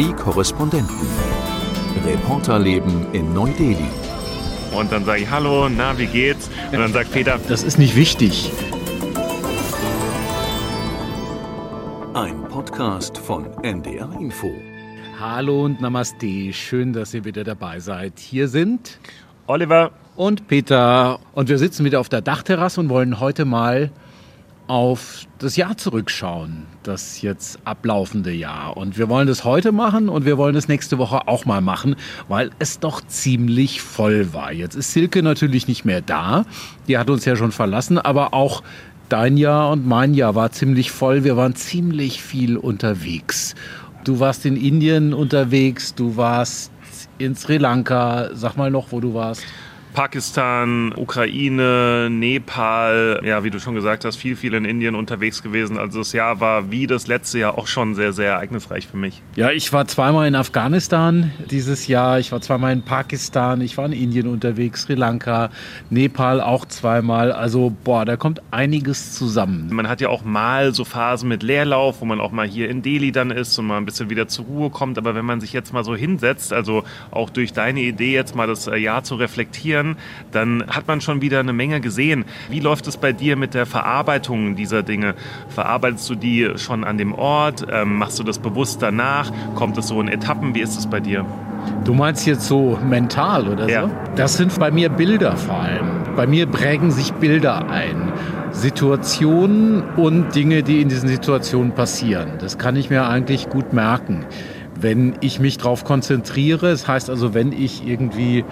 Die Korrespondenten. Reporterleben in Neu-Delhi. Und dann sage ich, hallo, na, wie geht's? Und dann sagt Peter, Das ist nicht wichtig. Ein Podcast von NDR Info. Hallo und Namaste. Schön, dass ihr wieder dabei seid. Hier sind Oliver, und Peter. Und wir sitzen wieder auf der Dachterrasse und wollen heute mal auf das Jahr zurückschauen, das jetzt ablaufende Jahr. Und wir wollen das heute machen und wir wollen das nächste Woche auch mal machen, weil es doch ziemlich voll war. Jetzt ist Silke natürlich nicht mehr da. Die hat uns ja schon verlassen, aber auch dein Jahr und mein Jahr war ziemlich voll. Wir waren ziemlich viel unterwegs. Du warst in Indien unterwegs, du warst in Sri Lanka. Sag mal noch, wo du warst. Pakistan, Ukraine, Nepal, ja, wie du schon gesagt hast, viel, viel in Indien unterwegs gewesen. Also das Jahr war wie das letzte Jahr auch schon sehr, sehr ereignisreich für mich. Ja, ich war zweimal in Afghanistan dieses Jahr, ich war zweimal in Pakistan, ich war in Indien unterwegs, Sri Lanka, Nepal auch zweimal. Also, boah, da kommt einiges zusammen. Man hat ja auch mal so Phasen mit Leerlauf, wo man auch mal hier in Delhi dann ist und mal ein bisschen wieder zur Ruhe kommt. Aber wenn man sich jetzt mal so hinsetzt, also auch durch deine Idee jetzt mal das Jahr zu reflektieren, dann hat man schon wieder eine Menge gesehen. Wie läuft es bei dir mit der Verarbeitung dieser Dinge? Verarbeitest du die schon an dem Ort? Ähm, machst du das bewusst danach? Kommt es so in Etappen? Wie ist es bei dir? Du meinst jetzt so mental oder Ja. so? Das sind bei mir Bilder vor allem. Bei mir prägen sich Bilder ein. Situationen und Dinge, die in diesen Situationen passieren. Das kann ich mir eigentlich gut merken. Wenn ich mich darauf konzentriere, das heißt also, wenn ich irgendwie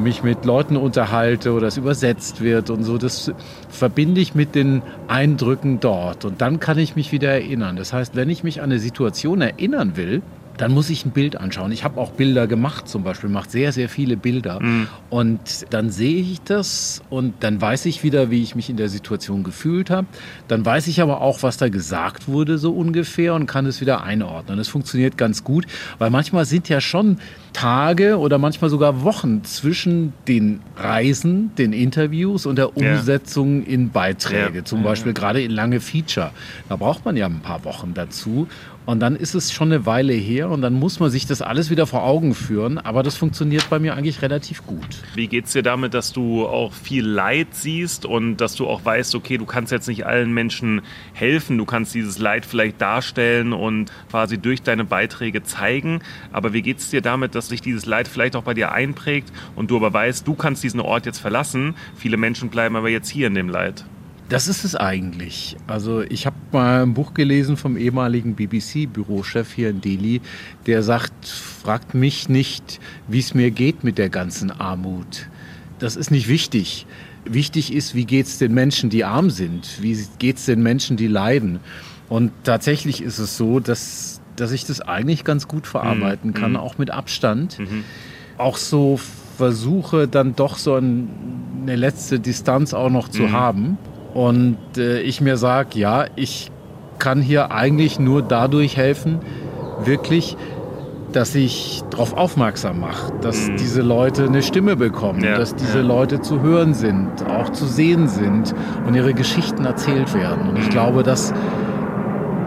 mich mit Leuten unterhalte oder es übersetzt wird und so, das verbinde ich mit den Eindrücken dort und dann kann ich mich wieder erinnern. Das heißt, wenn ich mich an eine Situation erinnern will, dann muss ich ein Bild anschauen. Ich habe auch Bilder gemacht, zum Beispiel, macht sehr, sehr viele Bilder. Und dann sehe ich das und dann weiß ich wieder, wie ich mich in der Situation gefühlt habe. Dann weiß ich aber auch, was da gesagt wurde, so ungefähr, und kann es wieder einordnen. Das funktioniert ganz gut, weil manchmal sind ja schon Tage oder manchmal sogar Wochen zwischen den Reisen, den Interviews und der Ja. Umsetzung in Beiträge. Ja. Zum Beispiel gerade in lange Feature. Da braucht man ja ein paar Wochen dazu. Und dann ist es schon eine Weile her und dann muss man sich das alles wieder vor Augen führen. Aber das funktioniert bei mir eigentlich relativ gut. Wie geht's dir damit, dass du auch viel Leid siehst und dass du auch weißt, okay, du kannst jetzt nicht allen Menschen helfen, du kannst dieses Leid vielleicht darstellen und quasi durch deine Beiträge zeigen, aber wie geht's dir damit, dass sich dieses Leid vielleicht auch bei dir einprägt und du aber weißt, du kannst diesen Ort jetzt verlassen, viele Menschen bleiben aber jetzt hier in dem Leid? Das ist es eigentlich. Also ich habe mal ein Buch gelesen vom ehemaligen BBC-Bürochef hier in Delhi, der sagt, fragt mich nicht, wie es mir geht mit der ganzen Armut. Das ist nicht wichtig. Wichtig ist, wie geht es den Menschen, die arm sind? Wie geht es den Menschen, die leiden? Und tatsächlich ist es so, dass, dass ich das eigentlich ganz gut verarbeiten kann, auch mit Abstand. Auch so versuche dann doch so ein, eine letzte Distanz auch noch zu haben. Und äh, ich mir sage, ja, ich kann hier eigentlich nur dadurch helfen, wirklich, dass ich darauf aufmerksam mache, dass diese Leute eine Stimme bekommen, Ja, dass diese ja. Leute zu hören sind, auch zu sehen sind und ihre Geschichten erzählt werden. Und ich glaube, dass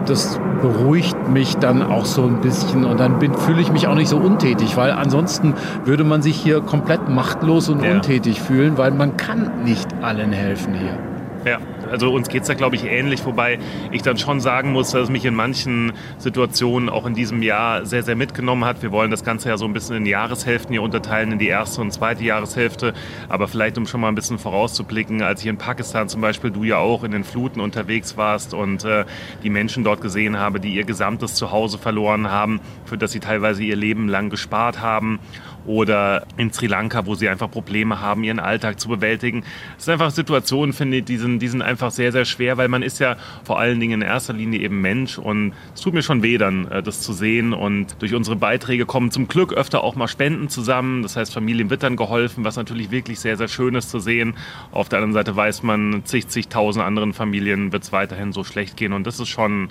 das beruhigt mich dann auch so ein bisschen und dann bin- fühle ich mich auch nicht so untätig, weil ansonsten würde man sich hier komplett machtlos und Ja. untätig fühlen, weil man kann nicht allen helfen hier. Ja, also uns geht's da, glaube ich, ähnlich, wobei ich dann schon sagen muss, dass es mich in manchen Situationen auch in diesem Jahr sehr, sehr mitgenommen hat. Wir wollen das Ganze ja so ein bisschen in Jahreshälften hier unterteilen, in die erste und zweite Jahreshälfte. Aber vielleicht, um schon mal ein bisschen vorauszublicken, als ich in Pakistan zum Beispiel, du ja auch in den Fluten unterwegs warst und äh, die Menschen dort gesehen habe, die ihr gesamtes Zuhause verloren haben, für das sie teilweise ihr Leben lang gespart haben oder in Sri Lanka, wo sie einfach Probleme haben, ihren Alltag zu bewältigen. Es sind einfach Situationen, finde ich, die sind, die sind einfach sehr, sehr schwer, weil man ist ja vor allen Dingen in erster Linie eben Mensch und es tut mir schon weh dann, äh, das zu sehen und durch unsere Beiträge kommen zum Glück öfter auch mal Spenden zusammen. Das heißt, Familien wird dann geholfen, was natürlich wirklich sehr, sehr schön ist zu sehen. Auf der anderen Seite weiß man, zig, zigtausend anderen Familien wird es weiterhin so schlecht gehen und das ist schon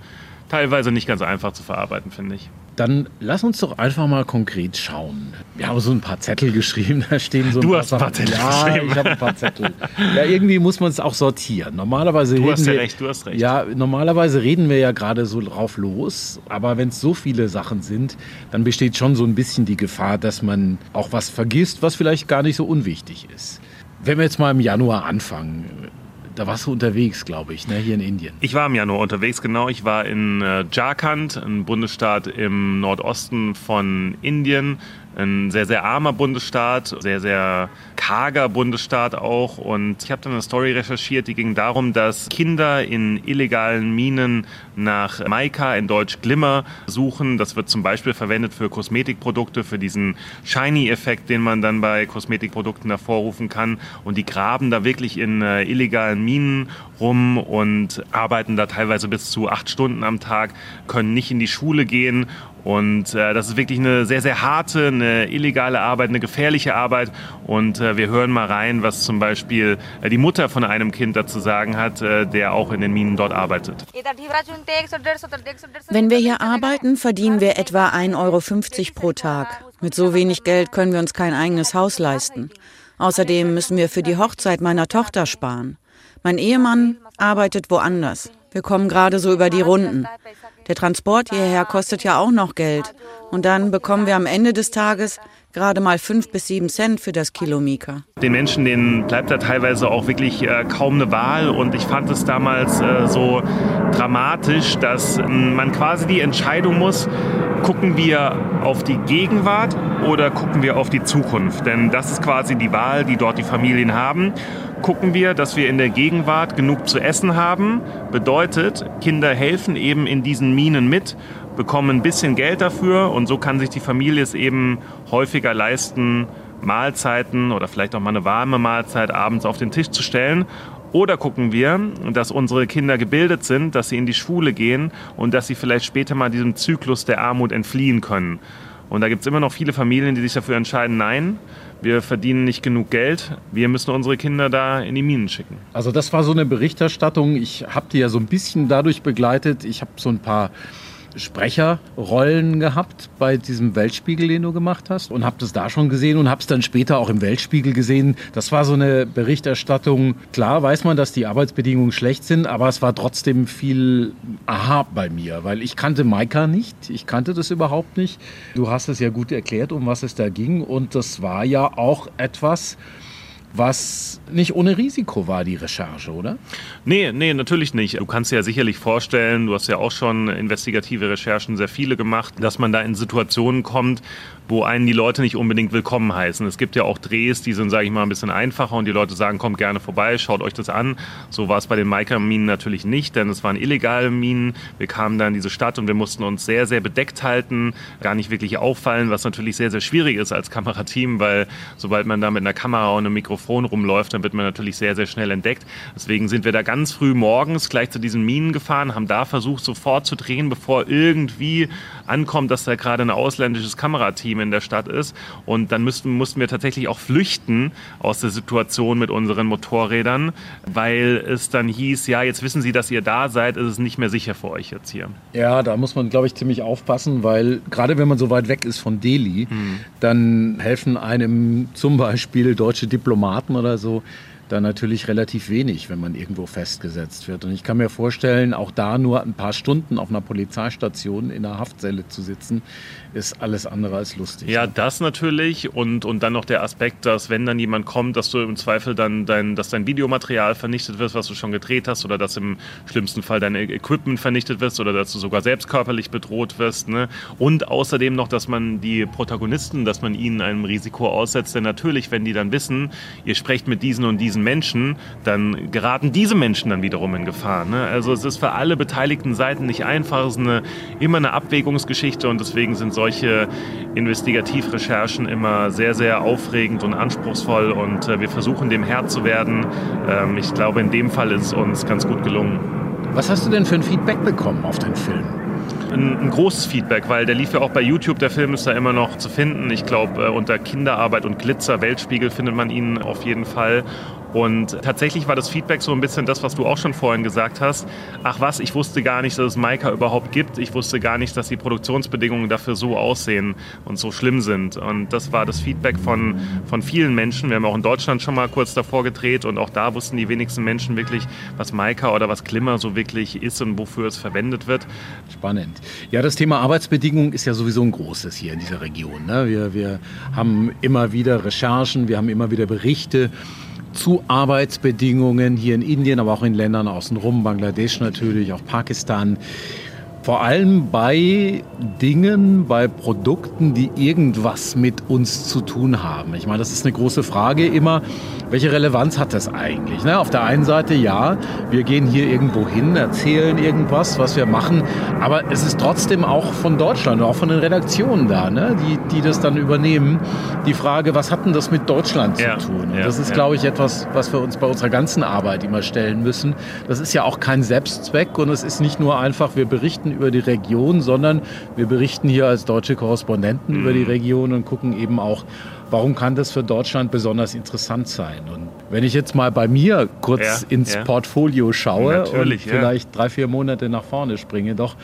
teilweise nicht ganz einfach zu verarbeiten, finde ich. Dann lass uns doch einfach mal konkret schauen. Wir haben so ein paar Zettel geschrieben, da stehen so ein du paar hast ein paar Zettel ja, geschrieben. ich habe ein paar Zettel. Ja, irgendwie muss man es auch sortieren. Normalerweise Du reden hast ja wir, recht, du hast recht. Ja, normalerweise reden wir ja gerade so drauf los, aber wenn es so viele Sachen sind, dann besteht schon so ein bisschen die Gefahr, dass man auch was vergisst, was vielleicht gar nicht so unwichtig ist. Wenn wir jetzt mal im Januar anfangen, da warst du unterwegs, glaube ich, ne, hier in Indien. Ich war im Januar unterwegs, genau. Ich war in äh, Jharkhand, ein Bundesstaat im Nordosten von Indien. Ein sehr, sehr armer Bundesstaat, sehr, sehr karger Bundesstaat auch. Und ich habe dann eine Story recherchiert, die ging darum, dass Kinder in illegalen Minen nach Maika, in Deutsch Glimmer, suchen. Das wird zum Beispiel verwendet für Kosmetikprodukte, für diesen Shiny-Effekt, den man dann bei Kosmetikprodukten hervorrufen kann. Und die graben da wirklich in äh, illegalen Minen rum und arbeiten da teilweise bis zu acht Stunden am Tag, können nicht in die Schule gehen und äh, das ist wirklich eine sehr, sehr harte, eine illegale Arbeit, eine gefährliche Arbeit. Und äh, wir hören mal rein, was zum Beispiel äh, die Mutter von einem Kind dazu sagen hat, äh, der auch in den Minen dort arbeitet. Wenn wir hier arbeiten, verdienen wir etwa 1,50 Euro pro Tag. Mit so wenig Geld können wir uns kein eigenes Haus leisten. Außerdem müssen wir für die Hochzeit meiner Tochter sparen. Mein Ehemann arbeitet woanders. Wir kommen gerade so über die Runden. Der Transport hierher kostet ja auch noch Geld. Und dann bekommen wir am Ende des Tages gerade mal fünf bis sieben Cent für das Kilo Mika. Den Menschen, denen bleibt da teilweise auch wirklich äh, kaum eine Wahl. Und ich fand es damals äh, so dramatisch, dass äh, man quasi die Entscheidung muss, gucken wir auf die Gegenwart oder gucken wir auf die Zukunft? Denn das ist quasi die Wahl, die dort die Familien haben. Gucken wir, dass wir in der Gegenwart genug zu essen haben, bedeutet, Kinder helfen eben in diesen Minen mit, bekommen ein bisschen Geld dafür und so kann sich die Familie es eben häufiger leisten, Mahlzeiten oder vielleicht auch mal eine warme Mahlzeit abends auf den Tisch zu stellen. Oder gucken wir, dass unsere Kinder gebildet sind, dass sie in die Schule gehen und dass sie vielleicht später mal diesem Zyklus der Armut entfliehen können. Und da gibt es immer noch viele Familien, die sich dafür entscheiden, nein, wir verdienen nicht genug Geld, wir müssen unsere Kinder da in die Minen schicken. Also das war so eine Berichterstattung. Ich habe die ja so ein bisschen dadurch begleitet. Ich habe so ein paar Sprecherrollen gehabt bei diesem Weltspiegel, den du gemacht hast und habe das da schon gesehen und habe es dann später auch im Weltspiegel gesehen. Das war so eine Berichterstattung. Klar weiß man, dass die Arbeitsbedingungen schlecht sind, aber es war trotzdem viel Aha bei mir, weil ich kannte Maika nicht. Ich kannte das überhaupt nicht. Du hast es ja gut erklärt, um was es da ging und das war ja auch etwas, was nicht ohne Risiko war, die Recherche, oder? Nee, nee, natürlich nicht. Du kannst dir ja sicherlich vorstellen, du hast ja auch schon investigative Recherchen, sehr viele gemacht, dass man da in Situationen kommt, wo einen die Leute nicht unbedingt willkommen heißen. Es gibt ja auch Drehs, die sind, sage ich mal, ein bisschen einfacher und die Leute sagen, kommt gerne vorbei, schaut euch das an. So war es bei den Maika-Minen natürlich nicht, denn es waren illegale Minen. Wir kamen da in diese Stadt und wir mussten uns sehr, sehr bedeckt halten, gar nicht wirklich auffallen, was natürlich sehr, sehr schwierig ist als Kamerateam, weil sobald man da mit einer Kamera und einem Mikrofon rumläuft, dann wird man natürlich sehr, sehr schnell entdeckt. Deswegen sind wir da ganz früh morgens gleich zu diesen Minen gefahren, haben da versucht, sofort zu drehen, bevor irgendwie ankommt, dass da gerade ein ausländisches Kamerateam in der Stadt ist. Und dann müssten, mussten wir tatsächlich auch flüchten aus der Situation mit unseren Motorrädern, weil es dann hieß, ja, jetzt wissen Sie, dass ihr da seid, ist es nicht mehr sicher für euch jetzt hier. Ja, da muss man, glaube ich, ziemlich aufpassen, weil gerade wenn man so weit weg ist von Delhi, Hm. dann helfen einem zum Beispiel deutsche Diplomaten oder so da natürlich relativ wenig, wenn man irgendwo festgesetzt wird. Und ich kann mir vorstellen, auch da nur ein paar Stunden auf einer Polizeistation in einer Haftzelle zu sitzen, ist alles andere als lustig. Ja, das natürlich und, und dann noch der Aspekt, dass wenn dann jemand kommt, dass du im Zweifel dann dein, dass dein Videomaterial vernichtet wird, was du schon gedreht hast oder dass im schlimmsten Fall dein Equipment vernichtet wird oder dass du sogar selbst körperlich bedroht wirst. Ne? Und außerdem noch, dass man die Protagonisten, dass man ihnen einem Risiko aussetzt, denn natürlich, wenn die dann wissen, ihr sprecht mit diesen und diesen Menschen, dann geraten diese Menschen dann wiederum in Gefahr. Ne? Also es ist für alle beteiligten Seiten nicht einfach, es ist eine, immer eine Abwägungsgeschichte und deswegen sind solche Investigativrecherchen immer sehr, sehr aufregend und anspruchsvoll und äh, wir versuchen dem Herr zu werden. Ähm, ich glaube, in dem Fall ist es uns ganz gut gelungen. Was hast du denn für ein Feedback bekommen auf den Film? Ein, ein, großes Feedback, weil der lief ja auch bei YouTube. Der Film ist da immer noch zu finden. Ich glaube, äh, unter Kinderarbeit und Glitzer, Weltspiegel findet man ihn auf jeden Fall. Und tatsächlich war das Feedback so ein bisschen das, was du auch schon vorhin gesagt hast. Ach was, ich wusste gar nicht, dass es Maika überhaupt gibt. Ich wusste gar nicht, dass die Produktionsbedingungen dafür so aussehen und so schlimm sind. Und das war das Feedback von, von vielen Menschen. Wir haben auch in Deutschland schon mal kurz davor gedreht und auch da wussten die wenigsten Menschen wirklich, was Maika oder was Glimmer so wirklich ist und wofür es verwendet wird. Spannend. Ja, das Thema Arbeitsbedingungen ist ja sowieso ein großes hier in dieser Region. Ne? Wir, wir haben immer wieder Recherchen, wir haben immer wieder Berichte zu Arbeitsbedingungen hier in Indien, aber auch in Ländern außenrum, Bangladesch natürlich, auch Pakistan. Vor allem bei Dingen, bei Produkten, die irgendwas mit uns zu tun haben. Ich meine, das ist eine große Frage immer, welche Relevanz hat das eigentlich? Ne? Auf der einen Seite ja, wir gehen hier irgendwo hin, erzählen irgendwas, was wir machen, aber es ist trotzdem auch von Deutschland, auch von den Redaktionen da, ne? die, die das dann übernehmen, die Frage, was hat denn das mit Deutschland zu ja, tun? Und ja, das ist, ja. glaube ich, etwas, was wir uns bei unserer ganzen Arbeit immer stellen müssen. Das ist ja auch kein Selbstzweck und es ist nicht nur einfach, wir berichten über die Region, sondern wir berichten hier als deutsche Korrespondenten mhm. über die Region und gucken eben auch, warum kann das für Deutschland besonders interessant sein? Und wenn ich jetzt mal bei mir kurz ja, ins ja. Portfolio schaue Natürlich, und vielleicht ja. drei, vier Monate nach vorne springe, doch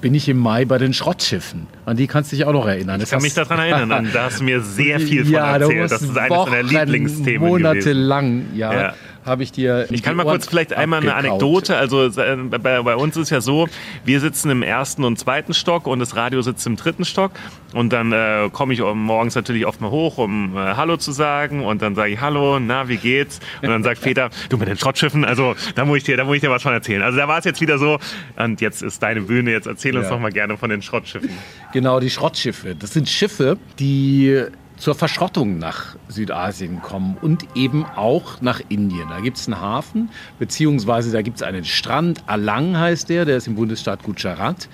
bin ich im Mai bei den Schrottschiffen. An die kannst du dich auch noch erinnern. Ich kann mich daran erinnern. Da hast du mir sehr viel von ja, erzählt. Das ist eines deiner Lieblingsthemen monatelang, ja. ja habe ich dir. Ich kann mal kurz vielleicht einmal eine Anekdote. Also äh, bei, bei, uns ist ja so, wir sitzen im ersten und zweiten Stock und das Radio sitzt im dritten Stock. Und dann äh, komme ich morgens natürlich oft mal hoch, um äh, Hallo zu sagen. Und dann sage ich Hallo, na, wie geht's? Und dann sagt Peter, du mit den Schrottschiffen, also da muss ich dir, da muss ich dir was von erzählen. Also da war es jetzt wieder so. Und jetzt ist deine Bühne. Jetzt erzähl uns ja. doch mal gerne von den Schrottschiffen. Genau, die Schrottschiffe. Das sind Schiffe, die zur Verschrottung nach Südasien kommen und eben auch nach Indien. Da gibt es einen Hafen, beziehungsweise da gibt es einen Strand, Alang heißt der, der ist im Bundesstaat Gujarat.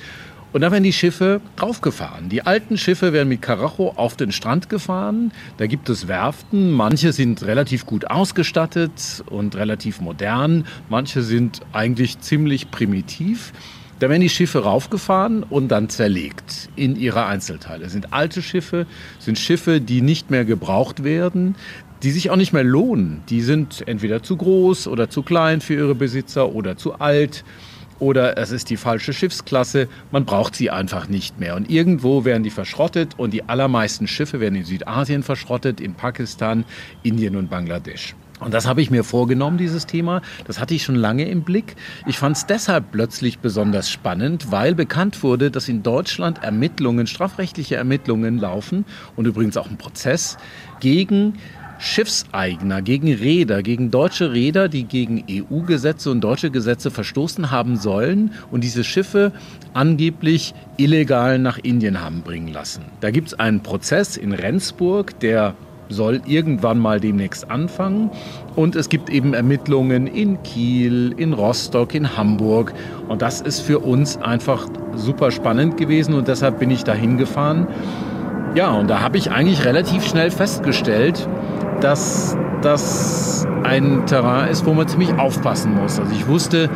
Und da werden die Schiffe draufgefahren. Die alten Schiffe werden mit Karacho auf den Strand gefahren. Da gibt es Werften. Manche sind relativ gut ausgestattet und relativ modern. Manche sind eigentlich ziemlich primitiv. Da werden die Schiffe raufgefahren und dann zerlegt in ihre Einzelteile. Das sind alte Schiffe, sind Schiffe, die nicht mehr gebraucht werden, die sich auch nicht mehr lohnen. Die sind entweder zu groß oder zu klein für ihre Besitzer oder zu alt oder es ist die falsche Schiffsklasse. Man braucht sie einfach nicht mehr. Und irgendwo werden die verschrottet und die allermeisten Schiffe werden in Südasien verschrottet, in Pakistan, Indien und Bangladesch. Und das habe ich mir vorgenommen, dieses Thema. Das hatte ich schon lange im Blick. Ich fand es deshalb plötzlich besonders spannend, weil bekannt wurde, dass in Deutschland Ermittlungen, strafrechtliche Ermittlungen laufen und übrigens auch ein Prozess gegen Schiffseigner, gegen Räder, gegen deutsche Räder, die gegen EU-Gesetze und deutsche Gesetze verstoßen haben sollen und diese Schiffe angeblich illegal nach Indien haben bringen lassen. Da gibt es einen Prozess in Rendsburg, der soll irgendwann mal demnächst anfangen. Und es gibt eben Ermittlungen in Kiel, in Rostock, in Hamburg. Und das ist für uns einfach super spannend gewesen und deshalb bin ich da hingefahren. Ja, und da habe ich eigentlich relativ schnell festgestellt, dass das ein Terrain ist, wo man ziemlich aufpassen muss. Also ich wusste,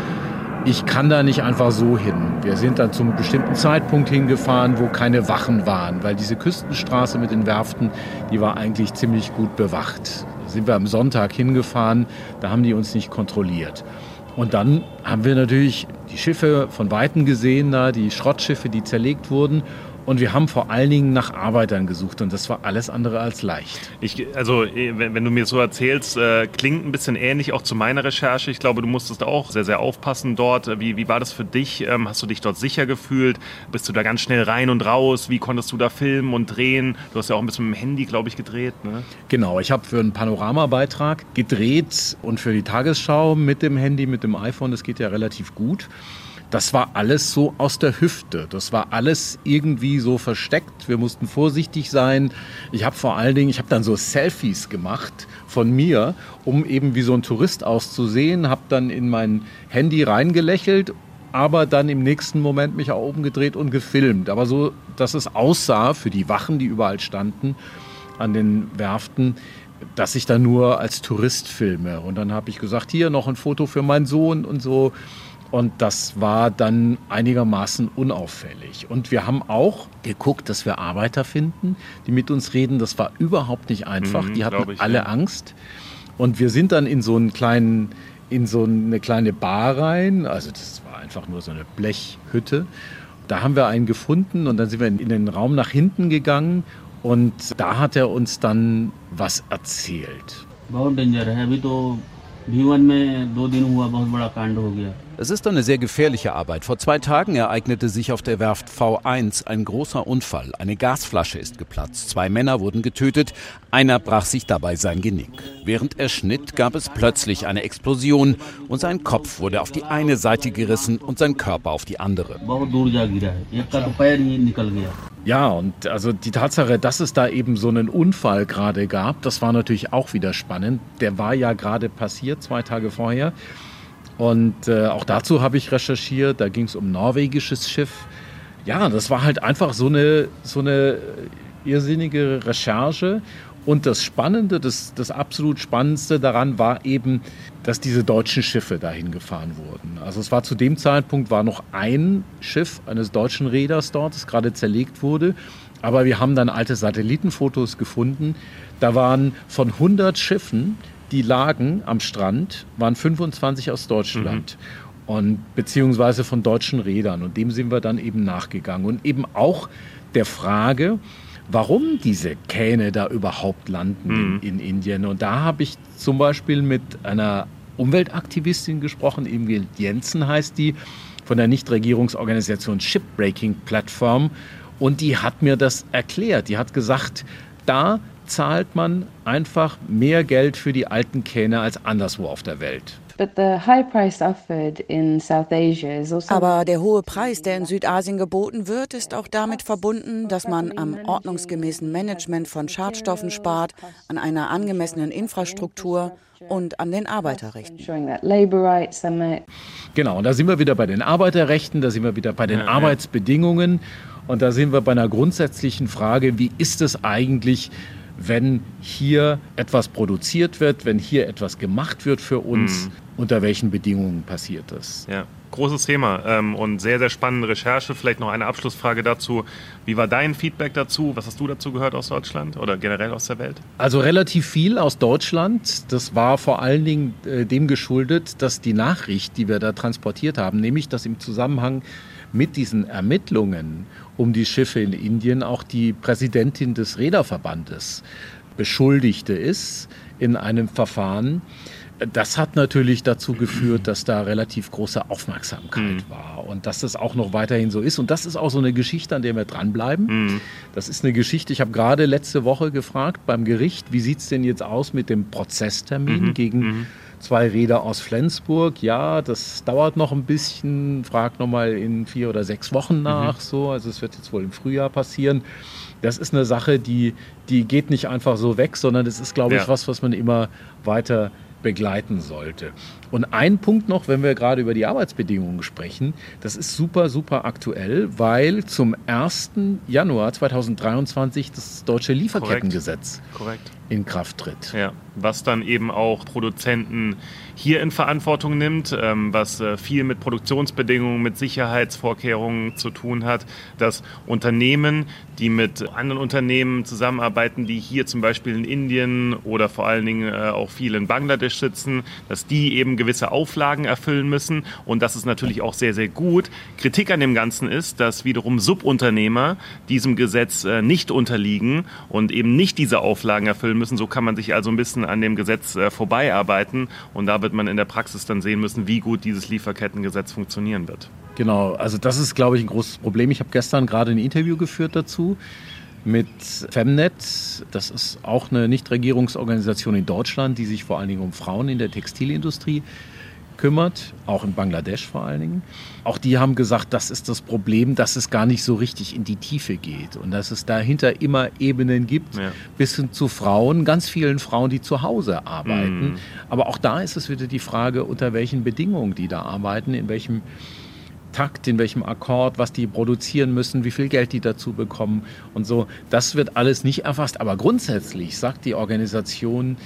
ich kann da nicht einfach so hin. Wir sind dann zum bestimmten Zeitpunkt hingefahren, wo keine Wachen waren, weil diese Küstenstraße mit den Werften, die war eigentlich ziemlich gut bewacht. Da sind wir am Sonntag hingefahren, da haben die uns nicht kontrolliert. Und dann haben wir natürlich die Schiffe von Weitem gesehen, da die Schrottschiffe, die zerlegt wurden. Und wir haben vor allen Dingen nach Arbeitern gesucht und das war alles andere als leicht. Ich, also, eh, wenn, wenn du mir so erzählst, äh, klingt ein bisschen ähnlich auch zu meiner Recherche. Ich glaube, du musstest auch sehr, sehr aufpassen dort. Wie, wie war das für dich? Ähm, hast du dich dort sicher gefühlt? Bist du da ganz schnell rein und raus? Wie konntest du da filmen und drehen? Du hast ja auch ein bisschen mit dem Handy, glaube ich, gedreht. Ne? Genau, ich habe für einen Panoramabeitrag gedreht und für die Tagesschau mit dem Handy, mit dem iPhone. Das geht ja relativ gut das war alles so aus der Hüfte. Das war alles irgendwie so versteckt. Wir mussten vorsichtig sein. Ich habe vor allen Dingen, ich habe dann so Selfies gemacht von mir, um eben wie so ein Tourist auszusehen, habe dann in mein Handy reingelächelt aber dann im nächsten Moment mich auch oben gedreht und gefilmt. Aber so, dass es aussah für die Wachen, die überall standen an den Werften, dass ich da nur als Tourist filme. Und dann habe ich gesagt, hier noch ein Foto für meinen Sohn und so. Und das war dann einigermaßen unauffällig. Und wir haben auch geguckt, dass wir Arbeiter finden, die mit uns reden. Das war überhaupt nicht einfach. Mhm, die hatten alle Angst Und wir sind dann in so einen kleinen, in so eine kleine Bar rein. Also das war einfach nur so eine Blechhütte. Da haben wir einen gefunden und dann sind wir in den Raum nach hinten gegangen und da hat er uns dann was erzählt. Es ist eine sehr gefährliche Arbeit. Vor zwei Tagen ereignete sich auf der Werft V1 ein großer Unfall. Eine Gasflasche ist geplatzt. Zwei Männer wurden getötet. Einer brach sich dabei sein Genick. Während er schnitt, gab es plötzlich eine Explosion und sein Kopf wurde auf die eine Seite gerissen und sein Körper auf die andere. Ja, und also die Tatsache, dass es da eben so einen Unfall gerade gab, das war natürlich auch wieder spannend. Der war ja gerade passiert, zwei Tage vorher. Und äh, auch dazu habe ich recherchiert. Da ging es um norwegisches Schiff. Ja, das war halt einfach so eine, so eine irrsinnige Recherche. Und das Spannende, das, das absolut Spannendste daran war eben, dass diese deutschen Schiffe dahin gefahren wurden. Also es war zu dem Zeitpunkt war noch ein Schiff eines deutschen Räders dort, das gerade zerlegt wurde. Aber wir haben dann alte Satellitenfotos gefunden. Da waren von 100 Schiffen die lagen am Strand, waren 25 aus Deutschland. Mhm. Und beziehungsweise von deutschen Rädern. Und dem sind wir dann eben nachgegangen. Und eben auch der Frage, warum diese Kähne da überhaupt landen mhm. in, in, Indien. Und da habe ich zum Beispiel mit einer Umweltaktivistin gesprochen, Ingrid Jensen heißt die, von der Nichtregierungsorganisation Shipbreaking Platform. Und die hat mir das erklärt. Die hat gesagt, da zahlt man einfach mehr Geld für die alten Kähne als anderswo auf der Welt. Also Aber der hohe Preis, der in Südasien geboten wird, ist auch damit verbunden, dass man am ordnungsgemäßen Management von Schadstoffen spart, an einer angemessenen Infrastruktur und an den Arbeiterrechten. Genau, und da sind wir wieder bei den Arbeiterrechten, da sind wir wieder bei den ja, Arbeitsbedingungen und da sind wir bei einer grundsätzlichen Frage, wie ist es eigentlich, wenn hier etwas produziert wird, wenn hier etwas gemacht wird für uns, mhm. unter welchen Bedingungen passiert das? Ja, großes Thema ähm, und sehr, sehr spannende Recherche. Vielleicht noch eine Abschlussfrage dazu. Wie war dein Feedback dazu? Was hast du dazu gehört aus Deutschland oder generell aus der Welt? Also relativ viel aus Deutschland. Das war vor allen Dingen äh, dem geschuldet, dass die Nachricht, die wir da transportiert haben, nämlich dass im Zusammenhang mit diesen Ermittlungen um die Schiffe in Indien auch die Präsidentin des Reederverbandes Beschuldigte ist in einem Verfahren. Das hat natürlich dazu geführt, dass da relativ große Aufmerksamkeit mhm. war und dass das auch noch weiterhin so ist. Und das ist auch so eine Geschichte, an der wir dranbleiben. Mhm. Das ist eine Geschichte, ich habe gerade letzte Woche gefragt beim Gericht, wie sieht es denn jetzt aus mit dem Prozesstermin mhm. gegen mhm zwei Räder aus Flensburg. Ja, das dauert noch ein bisschen. Frag noch mal in vier oder sechs Wochen nach. Mhm. So, also es wird jetzt wohl im Frühjahr passieren. Das ist eine Sache, die, die geht nicht einfach so weg, sondern das ist, glaube ich, ja. was, was man immer weiter begleiten sollte. Und ein Punkt noch, wenn wir gerade über die Arbeitsbedingungen sprechen, das ist super, super aktuell, weil zum 1. Januar 2023 das deutsche Lieferkettengesetz Korrekt. Korrekt. in Kraft tritt. Ja was dann eben auch Produzenten hier in Verantwortung nimmt, ähm, was äh, viel mit Produktionsbedingungen, mit Sicherheitsvorkehrungen zu tun hat, dass Unternehmen, die mit anderen Unternehmen zusammenarbeiten, die hier zum Beispiel in Indien oder vor allen Dingen äh, auch viel in Bangladesch sitzen, dass die eben gewisse Auflagen erfüllen müssen und das ist natürlich auch sehr, sehr gut. Kritik an dem Ganzen ist, dass wiederum Subunternehmer diesem Gesetz äh, nicht unterliegen und eben nicht diese Auflagen erfüllen müssen. So kann man sich also ein bisschen an dem Gesetz äh, vorbeiarbeiten. Und da wird man in der Praxis dann sehen müssen, wie gut dieses Lieferkettengesetz funktionieren wird. Genau, also das ist, glaube ich, ein großes Problem. Ich habe gestern gerade ein Interview geführt dazu mit Femnet. Das ist auch eine Nichtregierungsorganisation in Deutschland, die sich vor allen Dingen um Frauen in der Textilindustrie kümmert, auch in Bangladesch vor allen Dingen. Auch die haben gesagt, das ist das Problem, dass es gar nicht so richtig in die Tiefe geht und dass es dahinter immer Ebenen gibt, ja. bis hin zu Frauen, ganz vielen Frauen, die zu Hause arbeiten. Mhm. Aber auch da ist es wieder die Frage, unter welchen Bedingungen die da arbeiten, in welchem Takt, in welchem Akkord, was die produzieren müssen, wie viel Geld die dazu bekommen und so. Das wird alles nicht erfasst. Aber grundsätzlich sagt die Organisation,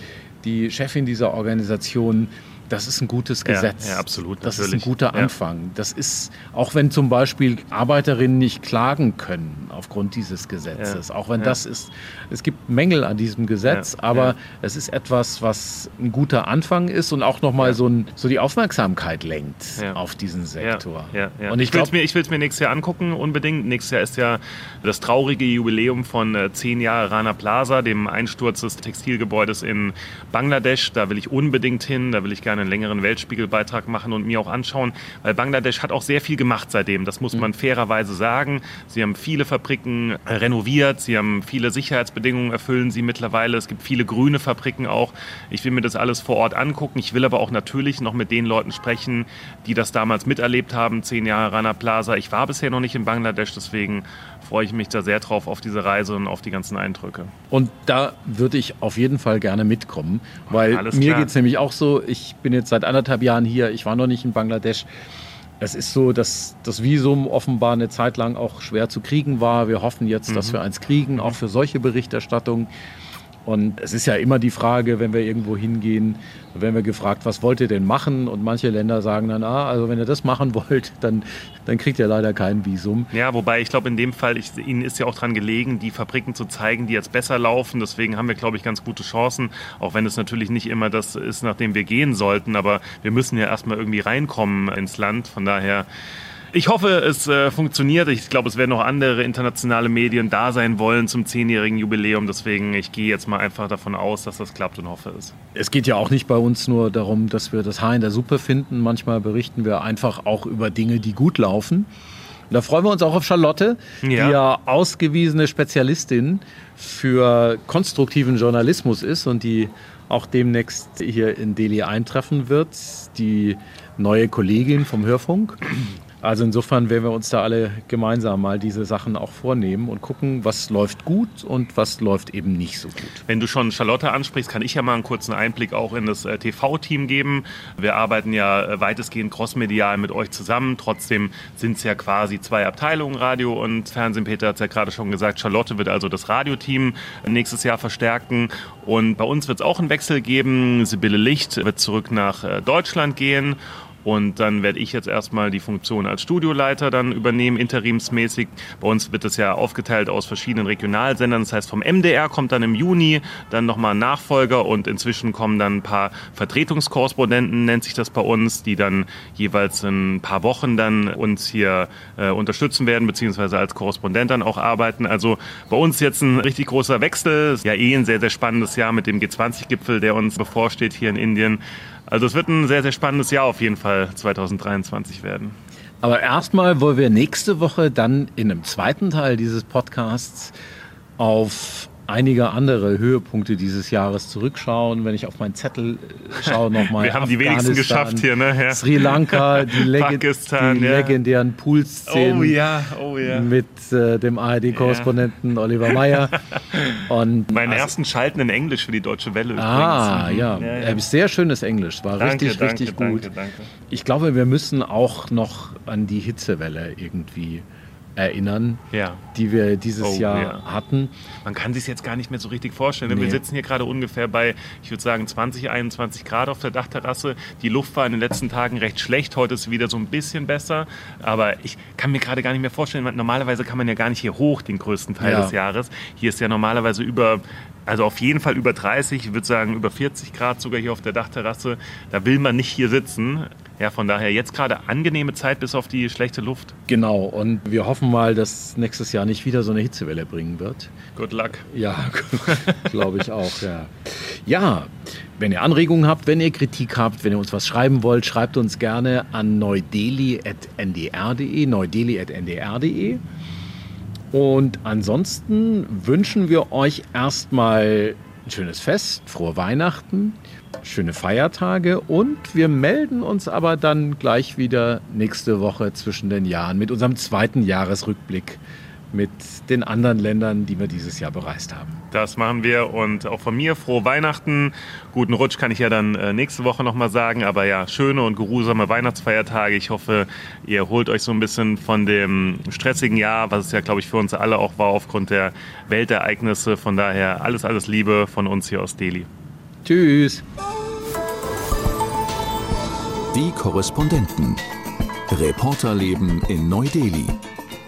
die Chefin dieser Organisation, das ist ein gutes Gesetz. Ja, ja absolut. Das natürlich. ist ein guter Anfang. Das ist, auch wenn zum Beispiel Arbeiterinnen nicht klagen können aufgrund dieses Gesetzes, auch wenn das ist, es gibt Mängel an diesem Gesetz, aber es ist etwas, was ein guter Anfang ist und auch nochmal so, ein, so die Aufmerksamkeit lenkt auf diesen Sektor. Und ich will es mir, mir nächstes Jahr angucken, unbedingt. Nächstes Jahr ist ja das traurige Jubiläum von äh, zehn Jahren Rana Plaza, dem Einsturz des Textilgebäudes in Bangladesch. Da will ich unbedingt hin, da will ich gerne einen längeren Weltspiegelbeitrag machen und mir auch anschauen, weil Bangladesch hat auch sehr viel gemacht seitdem. Das muss man fairerweise sagen. Sie haben viele Fabriken renoviert, sie haben viele Sicherheitsbedingungen erfüllen sie mittlerweile. Es gibt viele grüne Fabriken auch. Ich will mir das alles vor Ort angucken. Ich will aber auch natürlich noch mit den Leuten sprechen, die das damals miterlebt haben, zehn Jahre Rana Plaza. Ich war bisher noch nicht in Bangladesch, deswegen freue ich mich da sehr drauf auf diese Reise und auf die ganzen Eindrücke. Und da würde ich auf jeden Fall gerne mitkommen, weil Alles mir geht es nämlich auch so, ich bin jetzt seit anderthalb Jahren hier, ich war noch nicht in Bangladesch. Es ist so, dass das Visum offenbar eine Zeit lang auch schwer zu kriegen war. Wir hoffen jetzt, mhm. dass wir eins kriegen, auch für solche Berichterstattungen. Und es ist ja immer die Frage, wenn wir irgendwo hingehen, werden wir gefragt, was wollt ihr denn machen? Und manche Länder sagen dann, ah, also wenn ihr das machen wollt, dann, dann kriegt ihr leider kein Visum. Ja, wobei ich glaube, in dem Fall, ich, Ihnen ist ja auch daran gelegen, die Fabriken zu zeigen, die jetzt besser laufen. Deswegen haben wir, glaube ich, ganz gute Chancen, auch wenn es natürlich nicht immer das ist, nachdem wir gehen sollten. Aber wir müssen ja erstmal irgendwie reinkommen ins Land. Von daher ich hoffe, es äh, funktioniert. Ich glaube, es werden noch andere internationale Medien da sein wollen zum zehnjährigen Jubiläum. Deswegen, ich gehe jetzt mal einfach davon aus, dass das klappt und hoffe es. Es geht ja auch nicht bei uns nur darum, dass wir das Haar in der Suppe finden. Manchmal berichten wir einfach auch über Dinge, die gut laufen. Und da freuen wir uns auch auf Charlotte, ja. die ja ausgewiesene Spezialistin für konstruktiven Journalismus ist und die auch demnächst hier in Delhi eintreffen wird. Die neue Kollegin vom Hörfunk. Also insofern werden wir uns da alle gemeinsam mal diese Sachen auch vornehmen und gucken, was läuft gut und was läuft eben nicht so gut. Wenn du schon Charlotte ansprichst, kann ich ja mal einen kurzen Einblick auch in das äh, TV-Team geben. Wir arbeiten ja äh, weitestgehend crossmedial mit euch zusammen. Trotzdem sind es ja quasi zwei Abteilungen, Radio und Fernsehen. Peter hat es ja gerade schon gesagt. Charlotte wird also das Radioteam nächstes Jahr verstärken. Und bei uns wird es auch einen Wechsel geben. Sibylle Licht wird zurück nach äh, Deutschland gehen und dann werde ich jetzt erstmal die Funktion als Studioleiter dann übernehmen, interimsmäßig. Bei uns wird das ja aufgeteilt aus verschiedenen Regionalsendern. Das heißt, vom MDR kommt dann im Juni dann nochmal ein Nachfolger und inzwischen kommen dann ein paar Vertretungskorrespondenten, nennt sich das bei uns, die dann jeweils in ein paar Wochen dann uns hier äh, unterstützen werden, beziehungsweise als Korrespondent dann auch arbeiten. Also bei uns jetzt ein richtig großer Wechsel. Ja, eh ein sehr, sehr spannendes Jahr mit dem G20-Gipfel, der uns bevorsteht hier in Indien. Also es wird ein sehr, sehr spannendes Jahr auf jeden Fall 2023 werden. Aber erstmal wollen wir nächste Woche dann in einem zweiten Teil dieses Podcasts auf einige andere Höhepunkte dieses Jahres zurückschauen. Wenn ich auf meinen Zettel äh, schaue, nochmal. Wir haben die wenigsten geschafft hier, ne? Ja. Sri Lanka, die, Lege die ja. legendären Poolszenen oh, ja. Oh, ja. mit äh, dem ARD-Korrespondenten. Oliver Meyer. Und Meinen also, ersten Schalten in Englisch für die Deutsche Welle. Ah, übrigens. ja. Sehr schönes Englisch. War danke, richtig, danke, richtig gut. Danke, danke. Ich glaube, wir müssen auch noch an die Hitzewelle irgendwie erinnern, ja. die wir dieses oh, Jahr ja. hatten. Man kann sich jetzt gar nicht mehr so richtig vorstellen. Nee. Wir sitzen hier gerade ungefähr bei, ich würde sagen, 20, 21 Grad auf der Dachterrasse. Die Luft war in den letzten Tagen recht schlecht. Heute ist sie wieder so ein bisschen besser. Aber ich kann mir gerade gar nicht mehr vorstellen, normalerweise kann man ja gar nicht hier hoch den größten Teil ja. des Jahres. Hier ist ja normalerweise über also auf jeden Fall über 30, ich würde sagen über 40 Grad sogar hier auf der Dachterrasse. Da will man nicht hier sitzen. Ja, von daher jetzt gerade angenehme Zeit bis auf die schlechte Luft. Genau, und wir hoffen mal, dass nächstes Jahr nicht wieder so eine Hitzewelle bringen wird. Good luck. Ja, glaube ich auch, ja. Ja, wenn ihr Anregungen habt, wenn ihr Kritik habt, wenn ihr uns was schreiben wollt, schreibt uns gerne an neudeli.ndr.de, neudeli.ndr.de. Und ansonsten wünschen wir euch erstmal ein schönes Fest, frohe Weihnachten, schöne Feiertage. Und wir melden uns aber dann gleich wieder nächste Woche zwischen den Jahren mit unserem zweiten Jahresrückblick mit den anderen Ländern, die wir dieses Jahr bereist haben. Das machen wir und auch von mir frohe Weihnachten. Guten Rutsch kann ich ja dann äh, nächste Woche nochmal sagen, aber ja, schöne und geruhsame Weihnachtsfeiertage. Ich hoffe, ihr holt euch so ein bisschen von dem stressigen Jahr, was es ja, glaube ich, für uns alle auch war aufgrund der Weltereignisse. Von daher alles, alles Liebe von uns hier aus Delhi. Tschüss. Die Korrespondenten. Reporterleben in Neu-Delhi.